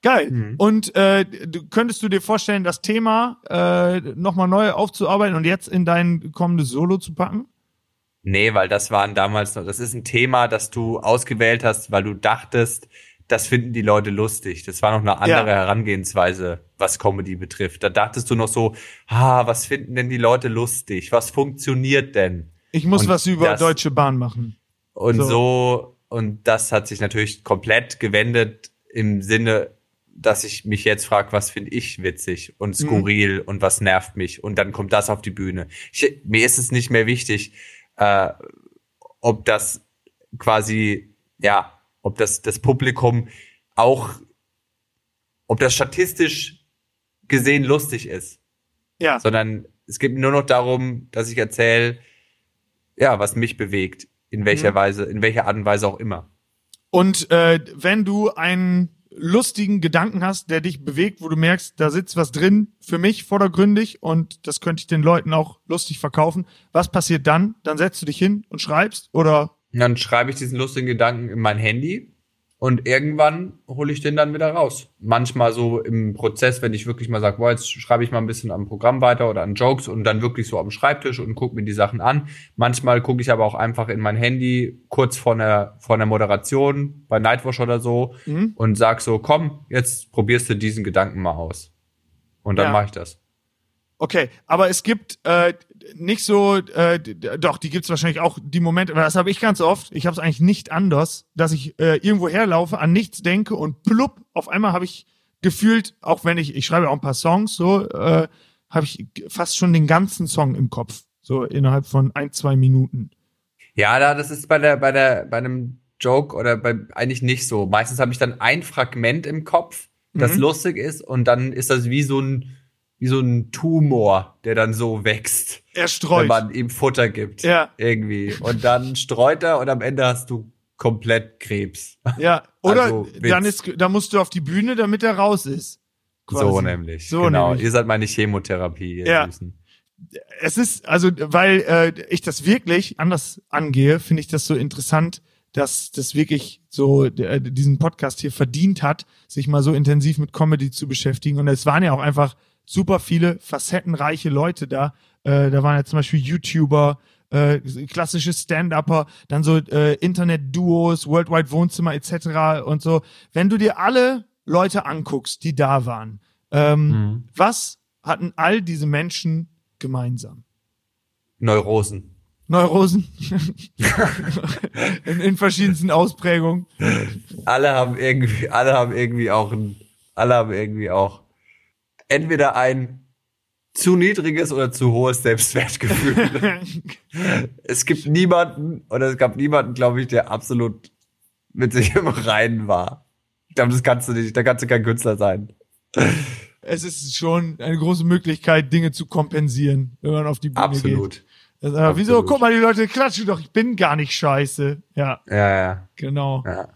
Geil. Mhm. Und äh, du, könntest du dir vorstellen, das Thema äh, nochmal neu aufzuarbeiten und jetzt in dein kommendes Solo zu packen? Nee, weil das waren damals noch, das ist ein Thema, das du ausgewählt hast, weil du dachtest, das finden die Leute lustig. Das war noch eine andere ja. Herangehensweise, was Comedy betrifft. Da dachtest du noch so, ah, was finden denn die Leute lustig? Was funktioniert denn? Ich muss und was über das, Deutsche Bahn machen. Und so. so, und das hat sich natürlich komplett gewendet im Sinne, dass ich mich jetzt frage, was finde ich witzig und mhm. skurril mhm. und was nervt mich. Und dann kommt das auf die Bühne. Ich, mir ist es nicht mehr wichtig, äh, ob das quasi, ja, ob das, das Publikum auch, ob das statistisch gesehen lustig ist. Ja. Sondern es geht nur noch darum, dass ich erzähle, ja, was mich bewegt, in welcher mhm. Weise, in welcher Art und Weise auch immer. Und äh, wenn du einen lustigen Gedanken hast, der dich bewegt, wo du merkst, da sitzt was drin, für mich vordergründig und das könnte ich den Leuten auch lustig verkaufen. Was passiert dann? Dann setzt du dich hin und schreibst oder dann schreibe ich diesen lustigen Gedanken in mein Handy und irgendwann hole ich den dann wieder raus. Manchmal so im Prozess, wenn ich wirklich mal sage, boah, jetzt schreibe ich mal ein bisschen am Programm weiter oder an Jokes und dann wirklich so am Schreibtisch und gucke mir die Sachen an. Manchmal gucke ich aber auch einfach in mein Handy kurz vor einer, vor einer Moderation bei Nightwatch oder so mhm. und sag so, komm, jetzt probierst du diesen Gedanken mal aus. Und dann ja. mache ich das. Okay, aber es gibt äh, nicht so, äh, doch, die gibt's wahrscheinlich auch die Momente, aber das habe ich ganz oft, ich habe es eigentlich nicht anders, dass ich äh, irgendwo herlaufe, an nichts denke und plupp, auf einmal habe ich gefühlt, auch wenn ich, ich schreibe auch ein paar Songs, so, äh, habe ich fast schon den ganzen Song im Kopf, so innerhalb von ein, zwei Minuten. Ja, da, das ist bei der, bei der, bei einem Joke oder bei eigentlich nicht so. Meistens habe ich dann ein Fragment im Kopf, das mhm. lustig ist und dann ist das wie so ein wie so ein Tumor, der dann so wächst. Er streut. Wenn man ihm Futter gibt. Ja. Irgendwie. Und dann streut er und am Ende hast du komplett Krebs. Ja. (laughs) Oder also, dann ist, da musst du auf die Bühne, damit er raus ist. Quasi. So nämlich. So genau. Nämlich. Ihr seid meine Chemotherapie, ihr ja. Süßen. Es ist, also, weil äh, ich das wirklich anders angehe, finde ich das so interessant, dass das wirklich so äh, diesen Podcast hier verdient hat, sich mal so intensiv mit Comedy zu beschäftigen. Und es waren ja auch einfach super viele facettenreiche Leute da. Äh, da waren ja zum Beispiel YouTuber, äh, klassische Stand-Upper, dann so äh, Internet-Duos, Worldwide Wohnzimmer etc. und so. Wenn du dir alle Leute anguckst, die da waren, ähm, mhm. was hatten all diese Menschen gemeinsam? Neurosen. Neurosen. (laughs) in, in verschiedensten Ausprägungen. Alle haben irgendwie, alle haben irgendwie auch ein, alle haben irgendwie auch entweder ein zu niedriges oder zu hohes Selbstwertgefühl. (laughs) es gibt niemanden, oder es gab niemanden, glaube ich, der absolut mit sich im Reinen war. Ich glaube, das kannst du nicht, da kannst du kein Künstler sein. Es ist schon eine große Möglichkeit, Dinge zu kompensieren, wenn man auf die Bühne absolut. geht. Absolut. Wieso? Guck mal, die Leute klatschen doch, ich bin gar nicht scheiße. Ja. Ja, ja. Genau. Ja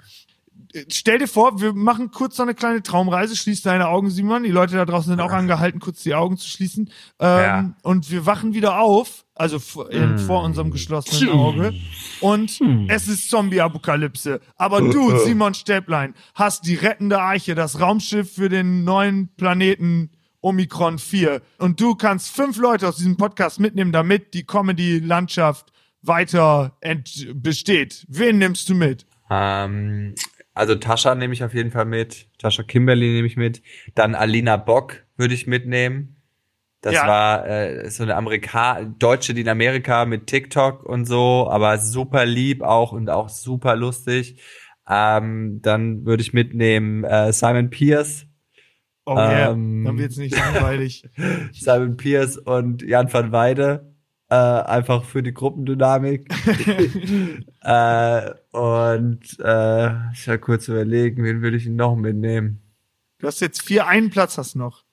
stell dir vor, wir machen kurz so eine kleine Traumreise, schließ deine Augen, Simon. Die Leute da draußen sind auch angehalten, kurz die Augen zu schließen. Ähm, ja. Und wir wachen wieder auf, also mm. vor unserem geschlossenen Auge. Und mm. es ist Zombie-Apokalypse. Aber du, (laughs) Simon Stäblein, hast die rettende Eiche, das Raumschiff für den neuen Planeten Omikron 4. Und du kannst fünf Leute aus diesem Podcast mitnehmen, damit die Comedy-Landschaft weiter besteht. Wen nimmst du mit? Ähm, also Tascha nehme ich auf jeden Fall mit. Tascha Kimberly nehme ich mit. Dann Alina Bock würde ich mitnehmen. Das ja. war äh, so eine Amerika Deutsche, die in Amerika mit TikTok und so, aber super lieb auch und auch super lustig. Ähm, dann würde ich mitnehmen äh, Simon Pierce. Oh yeah, ähm, dann wird's nicht langweilig. (laughs) Simon Pierce und Jan van Weide äh, einfach für die Gruppendynamik. (laughs) äh, und äh, ich will kurz überlegen, wen würde ich noch mitnehmen? Du hast jetzt vier, einen Platz hast noch.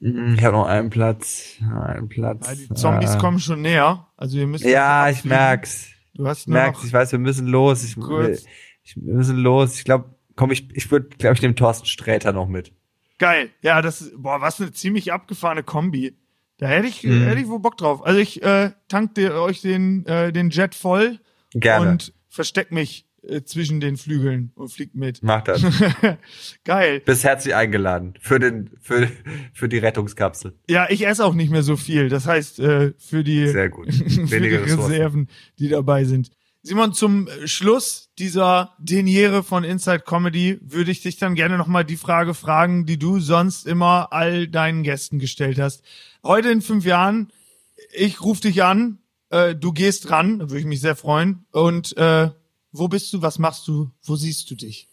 Mhm, Ich habe noch einen Platz. Einen Platz. Ja, die Zombies Äh, kommen schon näher. Also wir müssen. Ja, ich merk's. Du hast Ich merk's. Ich weiß, wir müssen los. Ich, Kurz. ich wir müssen los. Ich glaube, komm, ich, ich würde, glaube ich, nehme Thorsten Sträter noch mit. Geil. Ja, das ist, boah, was eine ziemlich abgefahrene Kombi. Da hätte ich, Mhm. hätte ich wohl Bock drauf. Also ich äh, tank dir, euch den, äh, den Jet voll Gerne. und versteck mich äh, zwischen den Flügeln und flieg mit. Mach das. (laughs) Geil. Bist herzlich eingeladen für den, für, für die Rettungskapsel. Ja, ich esse auch nicht mehr so viel. Das heißt, äh, für die, Sehr gut. (laughs) für die Ressourcen. Reserven, die dabei sind. Simon, zum äh, Schluss dieser Deniere von Inside Comedy würde ich dich dann gerne nochmal die Frage fragen, die du sonst immer all deinen Gästen gestellt hast. Heute in fünf Jahren, ich rufe dich an, äh, du gehst ran, da würde ich mich sehr freuen. Und äh, wo bist du, was machst du, wo siehst du dich?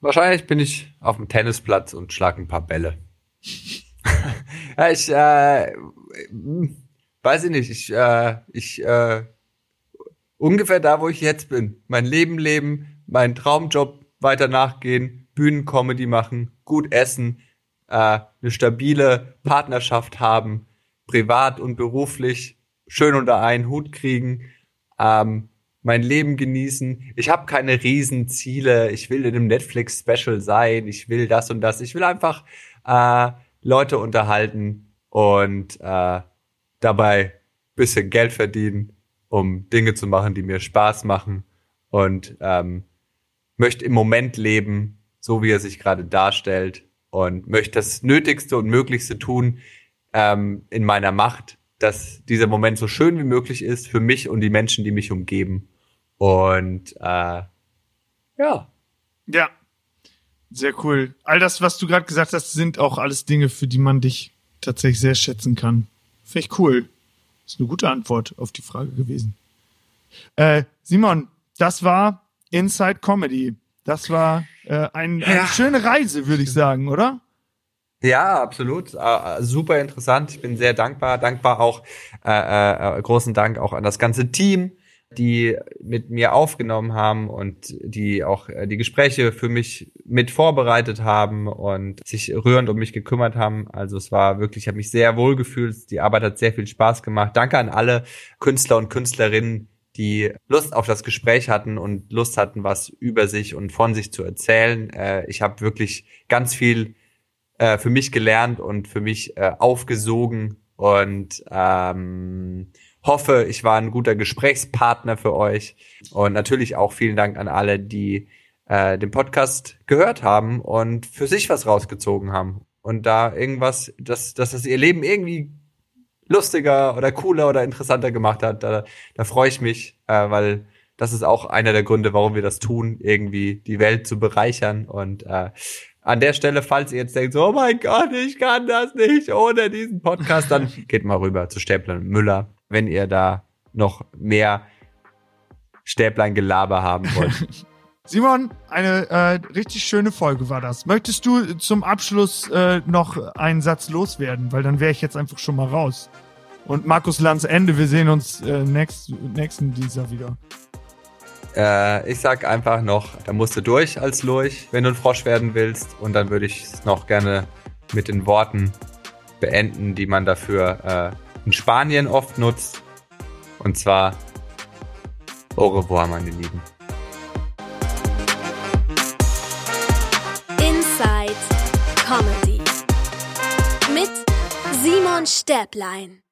Wahrscheinlich bin ich auf dem Tennisplatz und schlag ein paar Bälle. (laughs) ja, ich äh, hm, weiß ich nicht. Ich, äh, ich äh, ungefähr da, wo ich jetzt bin. Mein Leben leben, meinen Traumjob weiter nachgehen, Bühnencomedy machen, gut essen, äh, eine stabile Partnerschaft haben, privat und beruflich schön unter einen Hut kriegen, ähm, mein Leben genießen. Ich habe keine Riesenziele. Ich will in einem Netflix-Special sein. Ich will das und das. Ich will einfach äh, Leute unterhalten und äh, dabei bisschen Geld verdienen, um Dinge zu machen, die mir Spaß machen und ähm, möchte im Moment leben, so wie er sich gerade darstellt und möchte das Nötigste und Möglichste tun ähm, in meiner Macht, dass dieser Moment so schön wie möglich ist für mich und die Menschen, die mich umgeben. Und äh, ja, Ja, sehr cool. All das, was du gerade gesagt hast, sind auch alles Dinge, für die man dich tatsächlich sehr schätzen kann. Finde ich cool. Ist eine gute Antwort auf die Frage gewesen. Äh, Simon, das war Inside Comedy. Das war äh, ein, eine Ja. schöne Reise, würde ich sagen, oder? Ja, absolut. Äh, super interessant. Ich bin sehr dankbar. Dankbar auch, äh, äh, großen Dank auch an das ganze Team, die mit mir aufgenommen haben und die auch äh, die Gespräche für mich mit vorbereitet haben und sich rührend um mich gekümmert haben. Also es war wirklich, ich habe mich sehr wohl gefühlt. Die Arbeit hat sehr viel Spaß gemacht. Danke an alle Künstler und Künstlerinnen, die Lust auf das Gespräch hatten und Lust hatten, was über sich und von sich zu erzählen. Äh, ich habe wirklich ganz viel äh, für mich gelernt und für mich aufgesogen und ähm, hoffe, ich war ein guter Gesprächspartner für euch. Und natürlich auch vielen Dank an alle, die äh, den Podcast gehört haben und für sich was rausgezogen haben. Und da irgendwas, dass, dass das ihr Leben irgendwie lustiger oder cooler oder interessanter gemacht hat. Da, da freue ich mich, äh, weil das ist auch einer der Gründe, warum wir das tun, irgendwie die Welt zu bereichern. Und äh, an der Stelle, falls ihr jetzt denkt, so, oh mein Gott, ich kann das nicht ohne diesen Podcast, dann (laughs) geht mal rüber zu Stäblein und Müller, wenn ihr da noch mehr Stäblein-Gelaber haben wollt. (laughs) Simon, eine äh, richtig schöne Folge war das. Möchtest du zum Abschluss äh, noch einen Satz loswerden? Weil dann wäre ich jetzt einfach schon mal raus. Und Markus Lanz Ende, wir sehen uns äh, next, nächsten Dienstag wieder. Äh, ich sag einfach noch, da musst du durch als Lurch, wenn du ein Frosch werden willst. Und dann würde ich es noch gerne mit den Worten beenden, die man dafür äh, in Spanien oft nutzt. Und zwar Au revoir, meine Lieben. Inside Comedy mit Simon Stäblein.